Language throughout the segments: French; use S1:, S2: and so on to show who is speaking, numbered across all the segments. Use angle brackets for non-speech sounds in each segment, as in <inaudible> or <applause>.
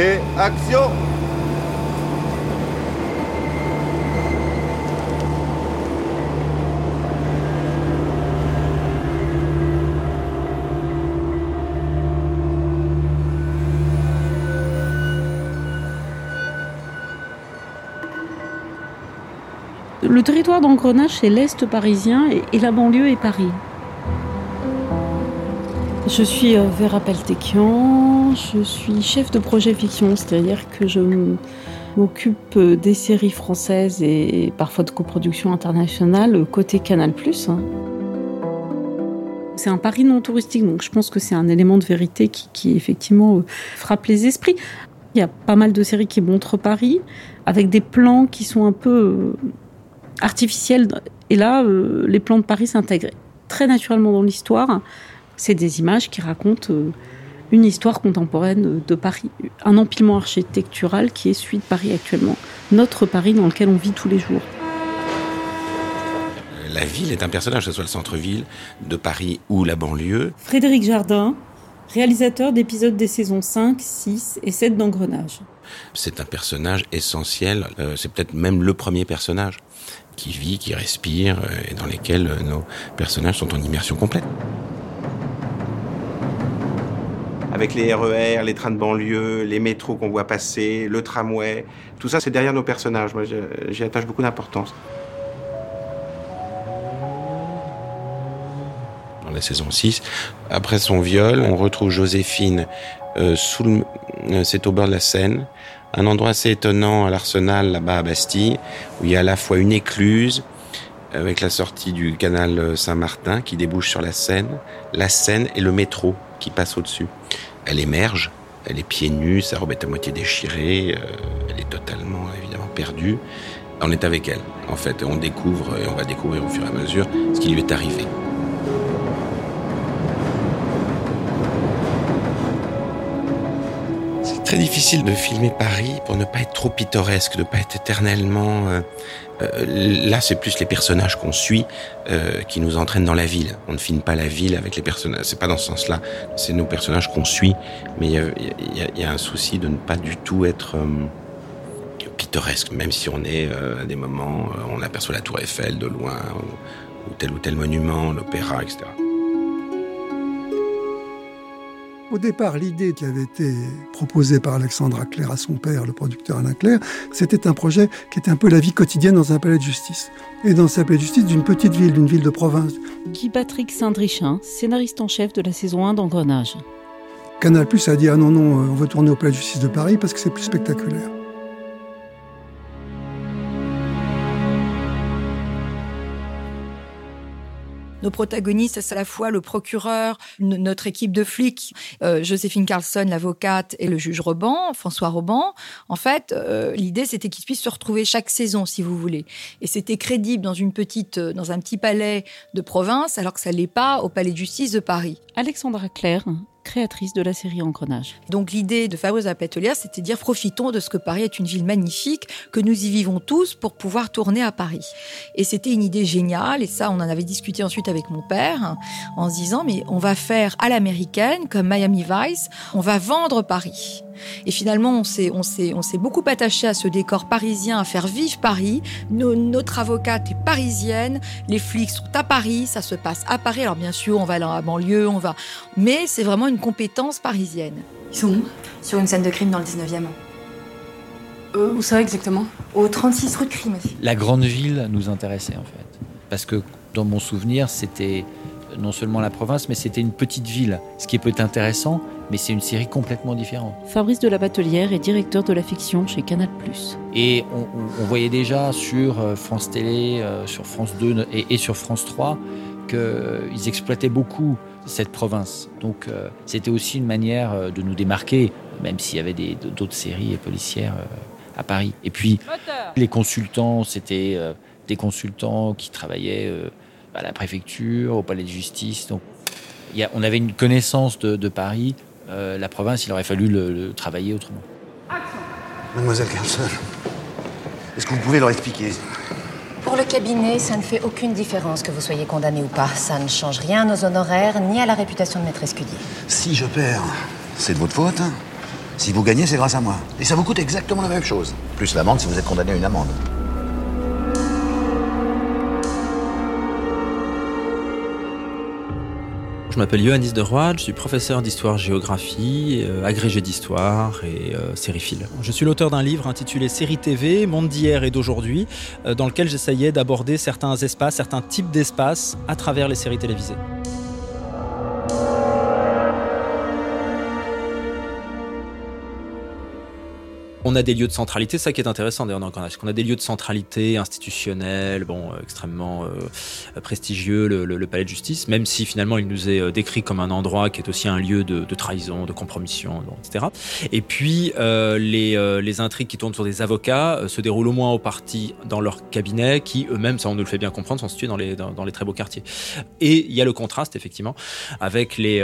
S1: Et action
S2: Le territoire d'engrenage, c'est l'Est parisien et, et la banlieue est Paris. Je suis euh, Vera Peltekian, je suis chef de projet fiction, c'est-à-dire que je m'occupe euh, des séries françaises et parfois de coproduction internationale euh, côté Canal+. hein. C'est un Paris non touristique, donc je pense que c'est un élément de vérité qui, qui, effectivement frappe les esprits. Il y a pas mal de séries qui montrent Paris avec des plans qui sont un peu artificiels. Et là, les plans de Paris s'intègrent très naturellement dans l'histoire. C'est des images qui racontent euh, une histoire contemporaine de Paris, un empilement architectural qui est celui de Paris actuellement, notre Paris dans lequel on vit tous les jours.
S3: La ville est un personnage, que ce soit le centre-ville de Paris ou la banlieue.
S2: Frédéric Jardin, réalisateur d'épisodes des saisons 5, 6 et 7 d'Engrenage.
S3: C'est un personnage essentiel, euh, c'est peut-être même le premier personnage qui vit, qui respire euh, et dans lesquels euh, nos personnages sont en immersion complète.
S1: Avec les RER, les trains de banlieue, les métros qu'on voit passer, le tramway, tout ça c'est derrière nos personnages. Moi j'y attache beaucoup d'importance.
S3: dans la saison 6. Après son viol, on retrouve Joséphine euh, euh, c'est au bord de la Seine, un endroit assez étonnant à l'Arsenal là-bas à Bastille, où il y a à la fois une écluse avec la sortie du canal euh, Saint-Martin qui débouche sur la Seine, la Seine et le métro qui passe au-dessus. Elle émerge, elle est pieds nus, sa robe est à moitié déchirée, euh, elle est totalement évidemment perdue. On est avec elle, en fait, on découvre et on va découvrir au fur et à mesure ce qui lui est arrivé. Très difficile de filmer Paris pour ne pas être trop pittoresque, de ne pas être éternellement. euh, euh, là, c'est plus les personnages qu'on suit euh, qui nous entraînent dans la ville. On ne filme pas la ville avec les personnages. C'est pas dans ce sens-là. C'est nos personnages qu'on suit, mais il y a, un souci de ne pas du tout être pittoresque, même si on est à des moments, on aperçoit la Tour Eiffel de loin ou tel ou tel monument, l'opéra, etc.
S4: Au départ, l'idée qui avait été proposée par Alexandre Claire à son père, le producteur Alain Claire, c'était un projet qui était un peu la vie quotidienne dans un palais de justice. Et dans un palais de justice d'une petite ville, d'une ville de province.
S2: Guy Patrick Saint-Drichin, scénariste en chef de la saison 1 d'Engrenage.
S4: Canal Plus a dit Ah non, non, euh, on veut tourner au palais de justice de Paris parce que c'est plus spectaculaire.
S5: Nos protagonistes, c'est à la fois le procureur, notre équipe de flics, euh, Joséphine Carlson, l'avocate, et le juge Roban, François Roban. En fait, euh, l'idée, c'était qu'ils puissent se retrouver chaque saison, si vous voulez. Et c'était crédible dans une petite, euh, dans un petit palais de province, alors que ça l'est pas au palais de justice de Paris.
S2: Alexandra Claire, créatrice de la série Engrenage.
S5: Donc l'idée de Fabrice Pételière, c'était de dire profitons de ce que Paris est une ville magnifique, que nous y vivons tous pour pouvoir tourner à Paris. Et c'était une idée géniale, et ça on en avait discuté ensuite avec mon père, en se disant mais on va faire à l'américaine, comme Miami Vice, on va vendre Paris. Et finalement, on s'est, on s'est, on s'est beaucoup attaché à ce décor parisien, à faire vivre Paris. Nos- notre avocate est parisienne, les flics sont à Paris, ça se passe à Paris. Alors bien sûr, on va dans la banlieue, on va, mais c'est vraiment une compétence parisienne.
S6: Ils sont où?
S7: Sur une scène de crime dans le 19e.
S6: euh, Où ça exactement?
S7: Au 36 rue de Crime.
S8: La grande ville nous intéressait en fait. Parce que dans mon souvenir, c'était non seulement la province, mais c'était une petite ville. Ce qui peut être intéressant, mais c'est une série complètement différente.
S2: Fabrice de la Batelière est directeur de la fiction chez Canal+.
S8: Et on, on- on voyait déjà sur euh, France Télé, euh, sur France 2 et, et sur France 3 qu'ils exploitaient beaucoup cette province. Donc euh, c'était aussi une manière de nous démarquer, même s'il y avait d'autres séries policières à Paris. Et puis les consultants, c'était des consultants qui travaillaient à la préfecture, au palais de justice. Donc on avait une connaissance de, Paris. la province, il aurait fallu le, travailler autrement.
S9: Mademoiselle Carlson, est-ce que vous pouvez leur expliquer?
S10: Pour le cabinet, ça ne fait aucune différence que vous soyez condamné ou pas. Ça ne change rien aux honoraires ni à la réputation de maître Escudier.
S9: Si je perds, c'est de votre faute. Si vous gagnez, c'est grâce à moi. Et ça vous coûte exactement la même chose. Plus l'amende si vous êtes condamné à une amende.
S11: Je m'appelle Yohannis de Roy, je suis professeur d'histoire-géographie, euh, agrégé d'histoire et euh, sériephile. Je suis l'auteur d'un livre intitulé Série TV, Monde d'hier et d'aujourd'hui, euh, dans lequel j'essayais d'aborder certains espaces, certains types d'espaces à travers les séries télévisées. On a des lieux de centralité, ça qui est intéressant d'ailleurs dans le qu'on a des lieux de centralité institutionnelle, bon, euh, extrêmement euh, prestigieux, le, palais de justice, même si finalement il nous est euh, décrit comme un endroit qui est aussi un lieu de, trahison, de compromission, etc. Et puis les, les, intrigues qui tournent sur des avocats se déroulent au moins au parti dans leur cabinet, qui eux-mêmes, ça on nous le fait bien comprendre, sont situés dans les, dans, les très beaux quartiers. Et il y a le contraste effectivement avec les,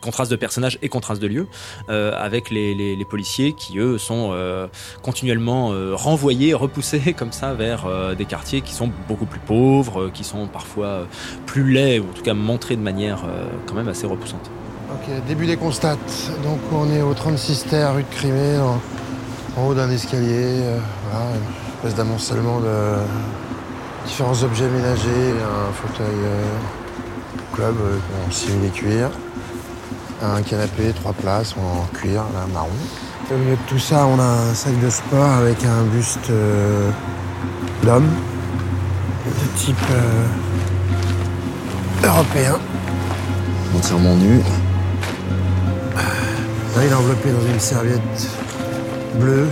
S11: contrastes de personnages et contrastes de lieux, avec les, les policiers qui eux sont euh, continuellement euh, renvoyés, repoussés <laughs> comme ça vers euh, des quartiers qui sont beaucoup plus pauvres, qui sont parfois plus laids, ou en tout cas montrés de manière quand même assez repoussante.
S12: Ok, début des constats. Donc on est au 36 terre, rue de Crimée, en, haut d'un escalier. une espèce d'amoncellement de différents objets ménagers, un fauteuil club en simili cuir, un canapé, trois places en cuir, là, marron. Au milieu de tout ça, on a un sac de sport avec un buste euh, d'homme de type euh, européen.
S9: Entièrement nu.
S12: Là, il est enveloppé dans une serviette bleue.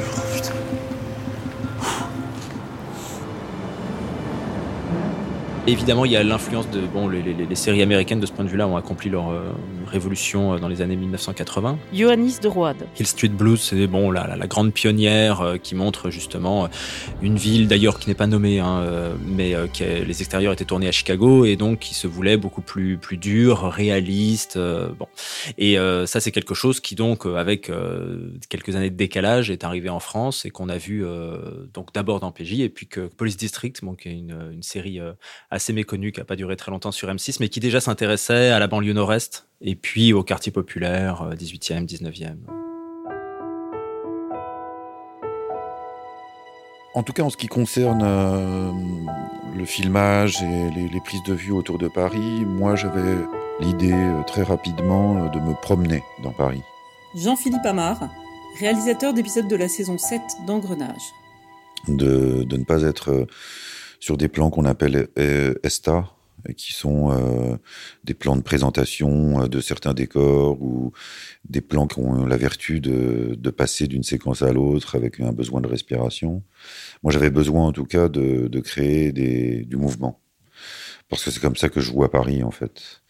S11: Évidemment, il y a l'influence de bon, les, séries américaines de ce point de vue-là ont accompli leur euh, révolution euh, dans les années 1980.
S2: Ioannis de Roide.
S11: Hill Street Blues, c'est bon la, la, grande pionnière euh, qui montre justement une ville d'ailleurs qui n'est pas nommée, hein, mais qui les extérieurs étaient tournés à Chicago et donc qui se voulait beaucoup plus plus dur, réaliste. bon, et ça c'est quelque chose qui donc avec quelques années de décalage est arrivé en France et qu'on a vu donc d'abord dans PJ et puis que Police District, bon, qui est une, une série assez assez méconnu, qui n'a pas duré très longtemps sur M6, mais qui déjà s'intéressait à la banlieue nord-est et puis au quartier populaire, 18e, euh, 19e.
S13: En tout cas, en ce qui concerne euh, le filmage et les, prises de vue autour de Paris, moi j'avais l'idée euh, très rapidement de me promener dans Paris.
S2: Jean-Philippe Amar, réalisateur d'épisodes de la saison 7 d'Engrenage.
S13: De, de, ne pas être sur des plans qu'on appelle ESTA, qui sont euh, des plans de présentation euh, de certains décors ou des plans qui ont la vertu de, de passer d'une séquence à l'autre avec un besoin de respiration. Moi, j'avais besoin en tout cas de, de créer du mouvement. Parce que c'est comme ça que je vois Paris, en fait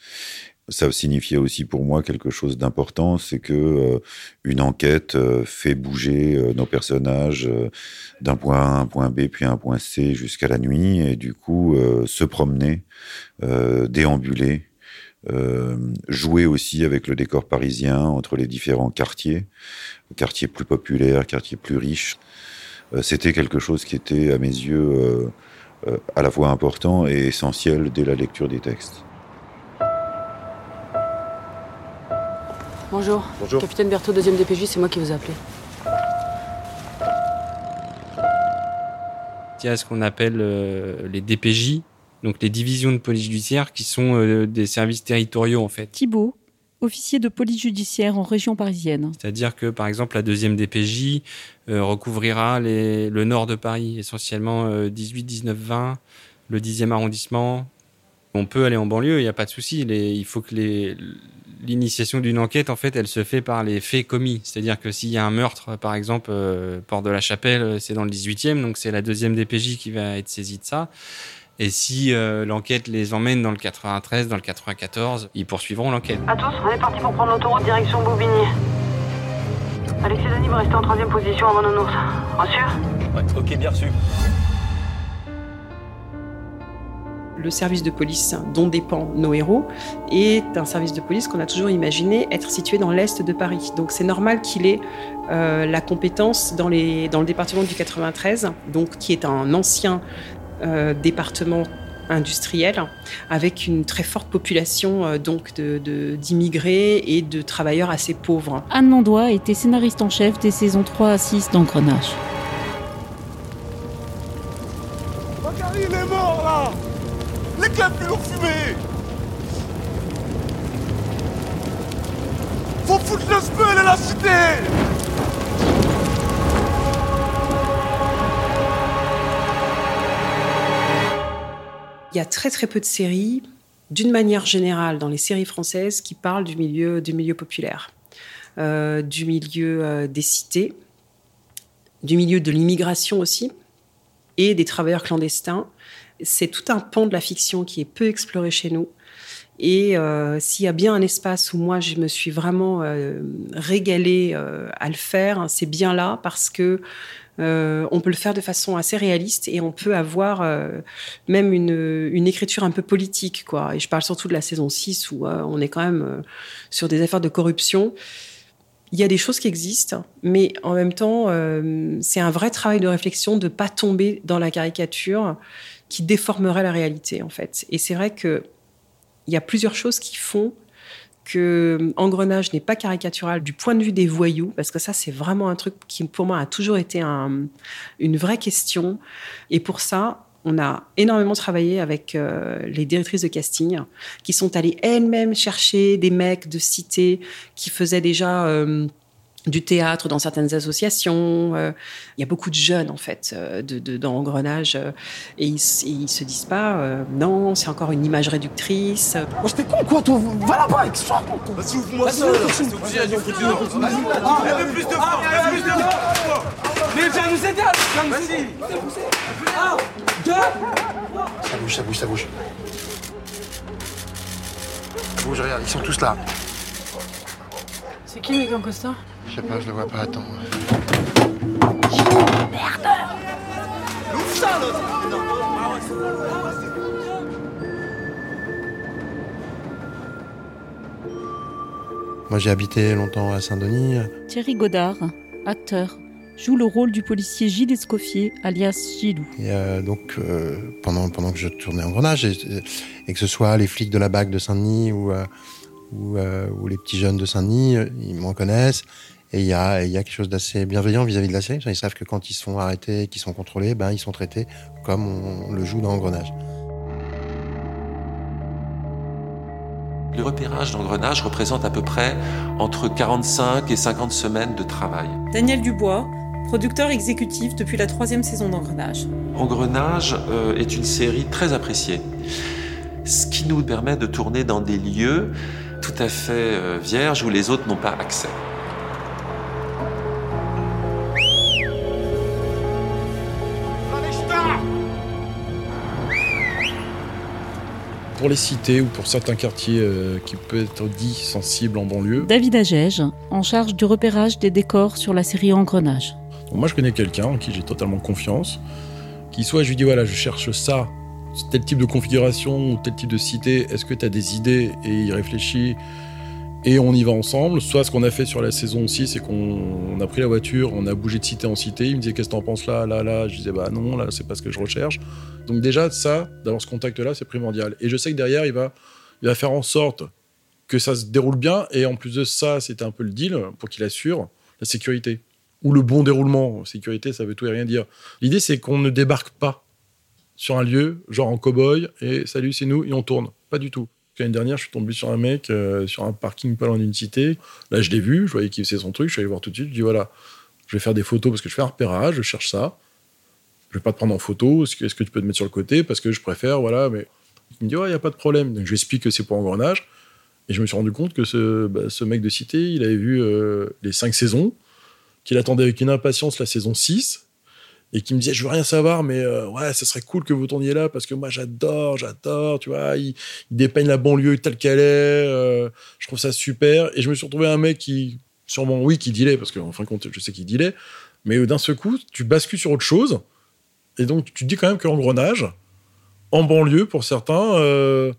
S13: ça signifiait aussi pour moi quelque chose d'important, c'est que euh, une enquête euh, fait bouger euh, nos personnages d'un point A à un point B puis à un point C jusqu'à la nuit et du coup se promener, déambuler, jouer aussi avec le décor parisien entre les différents quartiers, quartiers plus populaires, quartiers plus riches. C'était quelque chose qui était à mes yeux à la fois important et essentiel dès la lecture des textes.
S6: Bonjour. Bonjour. Capitaine Berthaud, deuxième DPJ, c'est moi qui vous ai appelé.
S14: Il y a ce qu'on appelle euh, les DPJ, donc les divisions de police judiciaire, qui sont euh, des services territoriaux en fait.
S2: Thibault, officier de police judiciaire en région parisienne.
S14: C'est-à-dire que par exemple la deuxième DPJ euh, recouvrira le nord de Paris, essentiellement 18, 19, 20, le 10e arrondissement. On peut aller en banlieue, il n'y a pas de souci. Il faut que les, l'initiation d'une enquête, en fait, elle se fait par les faits commis. C'est-à-dire que s'il y a un meurtre, par exemple, euh, Port de la Chapelle, c'est dans le 18e, donc c'est la deuxième DPJ qui va être saisie de ça. Et si euh, l'enquête les emmène dans le 93, dans le 94, ils poursuivront l'enquête.
S15: À tous, on est parti pour prendre l'autoroute direction Bobigny. Alexis Denis va rester en troisième position avant Nounours. Reçu?
S11: Ouais, ok, bien reçu.
S16: Le service de police dont dépend nos héros est un service de police qu'on a toujours imaginé être situé dans l'est de Paris. Donc c'est normal qu'il ait euh, la compétence dans, les, dans le département du 93, donc qui est un ancien euh, département industriel avec une très forte population euh, donc de- d'immigrés et de travailleurs assez pauvres.
S2: Anne Landois était scénariste en chef des saisons 3 à 6 d'Engrenage.
S17: Il est mort là Faut foutre le spell à la cité
S16: Il y a très très peu de séries, d'une manière générale, dans les séries françaises, qui parlent du milieu, du milieu populaire, euh, du milieu euh, des cités, du milieu de l'immigration aussi, et des travailleurs clandestins. C'est tout un pan de la fiction qui est peu exploré chez nous. Et euh, s'il y a bien un espace où moi je me suis vraiment euh, régalée euh, à le faire, c'est bien là parce que on peut le faire de façon assez réaliste et on peut avoir même une, écriture un peu politique. Quoi. Et je parle surtout de la saison 6 où on est quand même sur des affaires de corruption. Il y a des choses qui existent, mais en même temps, c'est un vrai travail de réflexion de ne pas tomber dans la caricature qui déformerait la réalité, en fait. Et c'est vrai que il y a plusieurs choses qui font que Engrenage n'est pas caricatural du point de vue des voyous, parce que ça, c'est vraiment un truc qui, pour moi, a toujours été un- une vraie question. Et pour ça, on a énormément travaillé avec euh, les directrices de casting, qui sont allées elles-mêmes chercher des mecs de cité qui faisaient déjà... euh, du théâtre dans certaines associations. Euh, Il y a beaucoup de jeunes, en fait, euh, de, de- dans Engrenage. euh, et ils, ils se disent pas, euh, non, c'est encore une image réductrice.
S17: Moi j'étais con quoi toi Va là-bas avec soi Vas-y ouvre-moi ça Vas-y Mets plus de force Mets plus de force.
S18: Mais viens nous aider, viens nous aider. Un, deux.
S12: Ça bouge, ça bouge, ça bouge. Ça bouge, regarde, ils sont tous là.
S6: C'est qui mec en costard
S12: Je sais pas, je le vois pas, attends.
S17: Ouvre ça là
S12: Moi, j'ai habité longtemps à Saint-Denis.
S2: Thierry Godard, acteur, joue le rôle du policier Gilles Escoffier, alias Gilou.
S12: Et euh, donc, euh, pendant, pendant que je tournais en grenage, et, et que ce soit les flics de la BAC de Saint-Denis ou, euh, ou, euh, ou les petits jeunes de Saint-Denis, euh, ils m'en connaissent. Et il y a, il y a quelque chose d'assez bienveillant vis-à-vis de la série. Ils savent que quand ils sont arrêtés, qu'ils sont contrôlés, ben, ils sont traités comme on, le joue dans Engrenage.
S19: Le repérage d'engrenage représente à peu près entre 45 et 50 semaines de travail.
S16: Daniel Dubois, producteur exécutif depuis la troisième saison d'Engrenage.
S19: Engrenage euh, est une série très appréciée, ce qui nous permet de tourner dans des lieux tout à fait euh, vierges où les autres n'ont pas accès.
S20: Pour les cités ou pour certains quartiers euh, qui peuvent être dits sensibles en banlieue,
S2: David Agege, en charge du repérage des décors sur la série Engrenage.
S20: Moi je connais quelqu'un en qui j'ai totalement confiance, qui soit je lui dis voilà, je cherche ça, tel type de configuration ou tel type de cité, est-ce que tu as des idées? Et il réfléchit et on y va ensemble. Soit ce qu'on a fait sur la saison 6, c'est qu'on on a pris la voiture, on a bougé de cité en cité, il me disait qu'est-ce que t'en penses là, là, là, je disais bah non, là c'est pas ce que je recherche. Donc déjà ça, d'avoir ce contact-là, c'est primordial. Et je sais que derrière, il va, il va faire en sorte que ça se déroule bien, et en plus de ça, c'était un peu le deal pour qu'il assure la sécurité ou le bon déroulement. Sécurité, ça veut tout et rien dire. L'idée, c'est qu'on ne débarque pas sur un lieu, genre en cow-boy, et salut, c'est nous, et on tourne. Pas du tout. L'année dernière, je suis tombé sur un mec euh, sur un parking pas loin d'une cité. Là, je l'ai vu, je voyais qu'il faisait son truc, je suis allé voir tout de suite. Je dis voilà, je vais faire des photos parce que je fais un repérage, je cherche ça. Je vais pas te prendre en photo, est-ce que, tu peux te mettre sur le côté parce que je préfère, voilà. Mais il me dit ouais, il y a pas de problème. Donc je lui explique que c'est pour engrenage. Et je me suis rendu compte que ce, bah, ce mec de cité, il avait vu euh, les cinq saisons, qu'il attendait avec une impatience la saison 6, et qui me disait je veux rien savoir mais euh, ouais ça serait cool que vous tourniez là parce que moi j'adore j'adore tu vois il, il dépeigne la banlieue telle qu'elle est euh, je trouve ça super. Et je me suis retrouvé un mec qui sûrement oui qui dilait parce qu'en fin de compte je sais qu'il dilait mais d'un seul coup tu bascules sur autre chose et donc tu te dis quand même que l'engrenage en banlieue pour certains euh,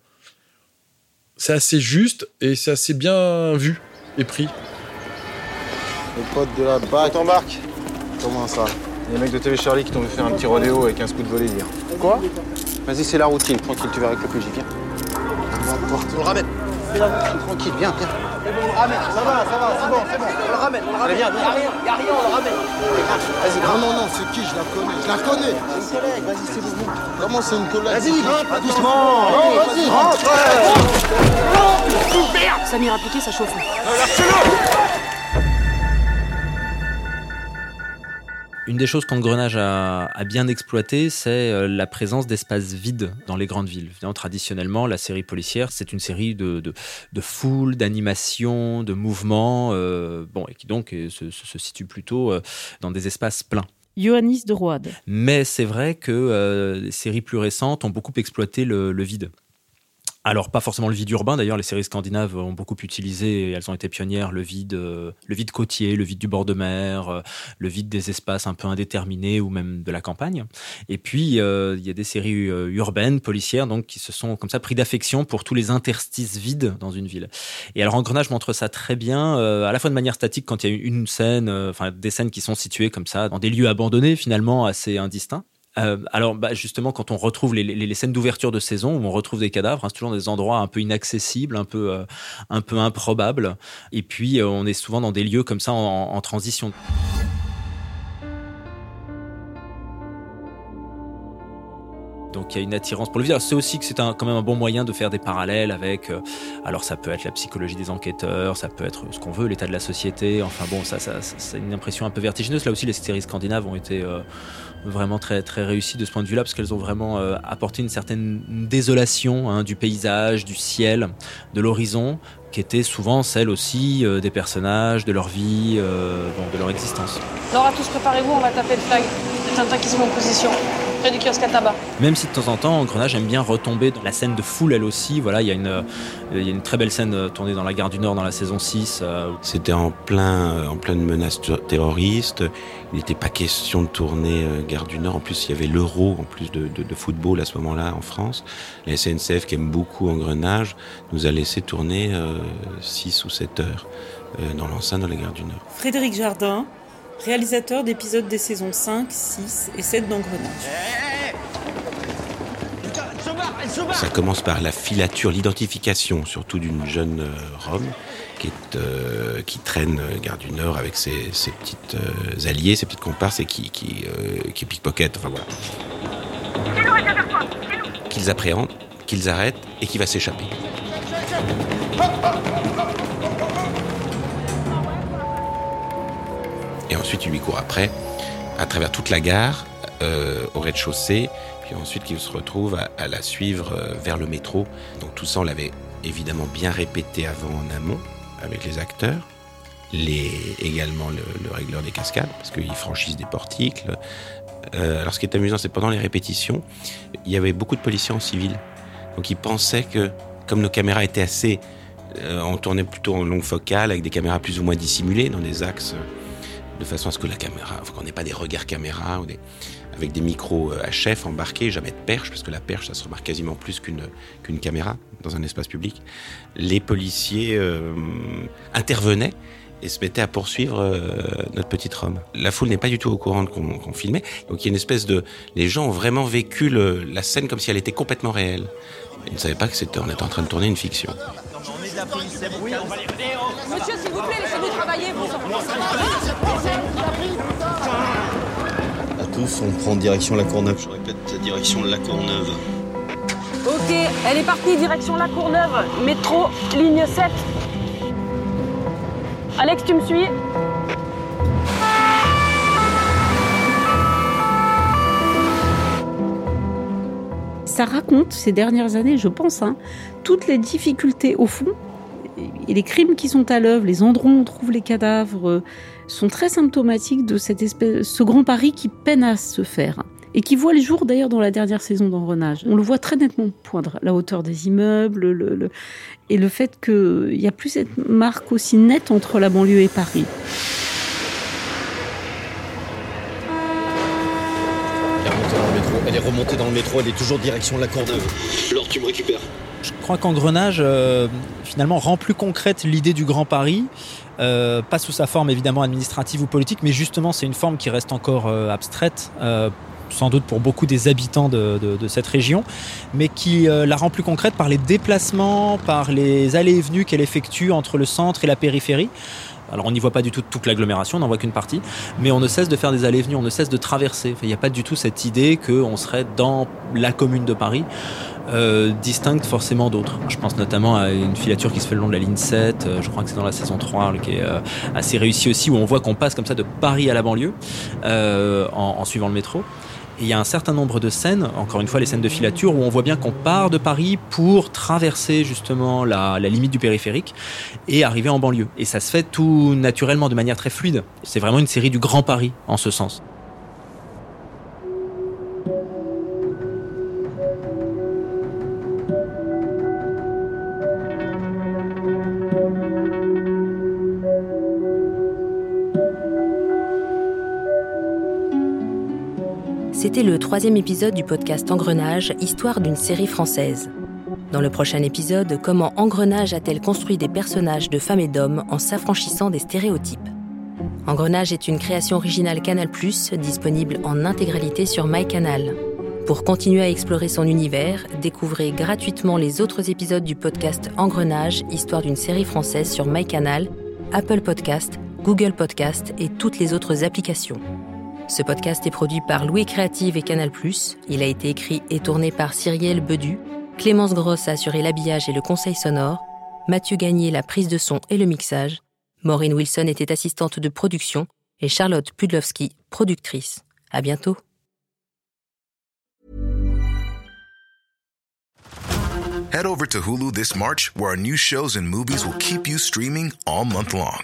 S20: c'est assez juste et c'est assez bien vu et pris.
S21: Les potes de la BAC. t'embarques Comment ça? Les mecs de TV Charlie qui t'ont fait faire un petit rodéo avec un scout volé hier. Quoi Vas-y, c'est la routine, tranquille, tu verras avec le PJ, viens. On le ramène. Tranquille, viens, viens. On le ramène, ça va, ça va, c'est bon, c'est bon. On le ramène, on le ramène. Viens, viens. Y'a rien, y'a rien, on le ramène. Vas-y,
S12: Non, non, non, c'est qui? Je la connais. Je la connais.
S21: C'est une collègue, vas-y, c'est bon.
S12: Comment c'est une collègue?
S21: Vas-y, rentre, doucement.
S12: Non, vas-y,
S21: rentre.
S6: Samir appliqué, ça chauffe.
S11: Une des choses qu'Engrenage a, a bien exploité, c'est euh, la présence d'espaces vides dans les grandes villes. Traditionnellement, la série policière, c'est une série de, de, de foule, d'animation, de mouvements, euh, bon, et qui donc euh, se, situe plutôt euh, dans des espaces pleins.
S2: Ioannis de Roide.
S11: Mais c'est vrai que euh, les séries plus récentes ont beaucoup exploité le, le vide. Alors pas forcément le vide urbain, d'ailleurs les séries scandinaves ont beaucoup utilisé, elles ont été pionnières, le vide, euh, le vide côtier, le vide du bord de mer, euh, le vide des espaces un peu indéterminés ou même de la campagne. Et puis euh, il y a des séries urbaines, policières, donc qui se sont comme ça pris d'affection pour tous les interstices vides dans une ville. Et alors Engrenage montre ça très bien, à la fois de manière statique quand il y a une scène, enfin des scènes qui sont situées comme ça dans des lieux abandonnés finalement assez indistincts. Euh, alors, bah, justement, quand on retrouve les, scènes d'ouverture de saison où on retrouve des cadavres, hein, c'est toujours des endroits un peu inaccessibles, un peu, euh, un peu improbables. Et puis, euh, on est souvent dans des lieux comme ça en transition. Donc il y a une attirance pour le vide. C'est aussi que c'est quand même un bon moyen de faire des parallèles avec. euh, alors ça peut être la psychologie des enquêteurs, ça peut être ce qu'on veut, l'état de la société. Enfin bon, ça, ça, ça- c'est une impression un peu vertigineuse. Là aussi, les séries scandinaves ont été euh, vraiment très très réussies de ce point de vue-là parce qu'elles ont vraiment euh, apporté une certaine désolation hein, du paysage, du ciel, de l'horizon, qui était souvent celle aussi des personnages, de leur vie, de leur existence.
S6: Alors à tous, préparez-vous, on va taper le flag. Tintin qui se met en position. Près du kiosque à tabac.
S11: Même si de temps en temps, Engrenage aime bien retomber dans la scène de foule, elle aussi. Voilà, il y a une, euh, il y a une très belle scène euh, tournée dans la gare du Nord dans la saison 6. euh,
S3: C'était en plein, en pleine menace ter- terroriste. Il n'était pas question de tourner Gare du Nord. En plus, il y avait l'Euro, en plus de, de- de football à ce moment-là en France. La SNCF, qui aime beaucoup Engrenage, nous a laissé tourner 6 ou 7 heures euh, dans l'enceinte de la Gare du Nord.
S2: Frédéric Jardin, réalisateur d'épisodes des saisons 5, 6 et 7 d'Engrenage.
S3: Ça commence par la filature, l'identification, surtout d'une jeune euh, Rome qui, est, euh, qui traîne euh, Gare du Nord avec ses, ses petites euh, alliées, ses petites comparses et qui, qui, euh, qui pickpocket. Enfin voilà. Qu'ils appréhendent, qu'ils arrêtent et qui va s'échapper. Et ensuite, il lui court après, à travers toute la gare, euh, au rez-de-chaussée, puis ensuite qu'il se retrouve à, la suivre euh, vers le métro. Donc tout ça, on l'avait évidemment bien répété avant en amont, avec les acteurs, les, également le, le régleur des cascades, parce qu'ils franchissent des portiques. Euh, alors ce qui est amusant, c'est pendant les répétitions, il y avait beaucoup de policiers en civil. Donc ils pensaient que, comme nos caméras étaient assez... on tournait plutôt en longue focale, avec des caméras plus ou moins dissimulées dans des axes de façon à ce que la caméra, enfin, qu'on n'ait pas des regards caméra ou des, avec des micros euh, HF embarqués, jamais de perche, parce que la perche, ça se remarque quasiment plus qu'une qu'une caméra dans un espace public. Les policiers euh, intervenaient et se mettaient à poursuivre euh, notre petite Rome. La foule n'est pas du tout au courant qu'on filmait, donc il y a une espèce de... Les gens ont vraiment vécu le- la scène comme si elle était complètement réelle. Ils ne savaient pas que c'était, on était en train de tourner une fiction.
S6: Monsieur, s'il vous plaît, laissez-nous travailler, vous.
S22: À tous, on prend direction la Courneuve. Je répète, direction la Courneuve.
S6: Ok, elle est partie, direction La Courneuve. Métro, ligne 7. Alex, tu me suis?
S2: Ça raconte ces dernières années, je pense, hein, toutes les difficultés au fond Et les crimes qui sont à l'œuvre, les endroits où on trouve les cadavres, euh, sont très symptomatiques de cette espèce, ce grand Paris qui peine à se faire. Et qui voit le jour d'ailleurs dans la dernière saison d'Engrenage. On le voit très nettement poindre, la hauteur des immeubles, le, le- et le fait qu'il n'y a plus cette marque aussi nette entre la banlieue et Paris.
S22: Elle est remontée dans le métro, elle est remontée dans le métro, elle est toujours direction de la Courneuve. Laure, tu me récupères.
S11: Je crois qu'Engrenage, euh, finalement, rend plus concrète l'idée du Grand Paris. Euh, pas sous sa forme évidemment administrative ou politique, mais justement c'est une forme qui reste encore euh, abstraite, euh, sans doute pour beaucoup des habitants de, cette région, mais qui la rend plus concrète par les déplacements, par les allées et venues qu'elle effectue entre le centre et la périphérie. Alors on n'y voit pas du tout toute l'agglomération, on n'en voit qu'une partie, mais on ne cesse de faire des allées et venues, on ne cesse de traverser. Il n'y a pas du tout cette idée qu'on serait dans la commune de Paris, euh, distincte forcément d'autres. Je pense notamment à une filature qui se fait le long de la ligne 7, euh, je crois que c'est dans la saison 3, qui est euh, assez réussie aussi, où on voit qu'on passe comme ça de Paris à la banlieue en suivant le métro. Il y a un certain nombre de scènes, encore une fois les scènes de filature, où on voit bien qu'on part de Paris pour traverser justement la limite du périphérique et arriver en banlieue. Et ça se fait tout naturellement, de manière très fluide. C'est vraiment une série du Grand Paris en ce sens.
S10: C'était le troisième épisode du podcast Engrenage, histoire d'une série française. Dans le prochain épisode, comment Engrenage a-t-elle construit des personnages de femmes et d'hommes en s'affranchissant des stéréotypes? Engrenage est une création originale Canal+, disponible en intégralité sur MyCanal. Pour continuer à explorer son univers, découvrez gratuitement les autres épisodes du podcast Engrenage, histoire d'une série française sur MyCanal, Apple Podcast, Google Podcast et toutes les autres applications. Ce podcast est produit par Louis Créative et Canal+. Il a été écrit et tourné par Cyrielle Bedu. Clémence Grosse a assuré l'habillage et le conseil sonore. Mathieu Gagné la prise de son et le mixage. Maureen Wilson était assistante de production et Charlotte Pudlowski, productrice. À bientôt.
S23: Head over to Hulu this March, where our new shows and movies will keep you streaming all month long.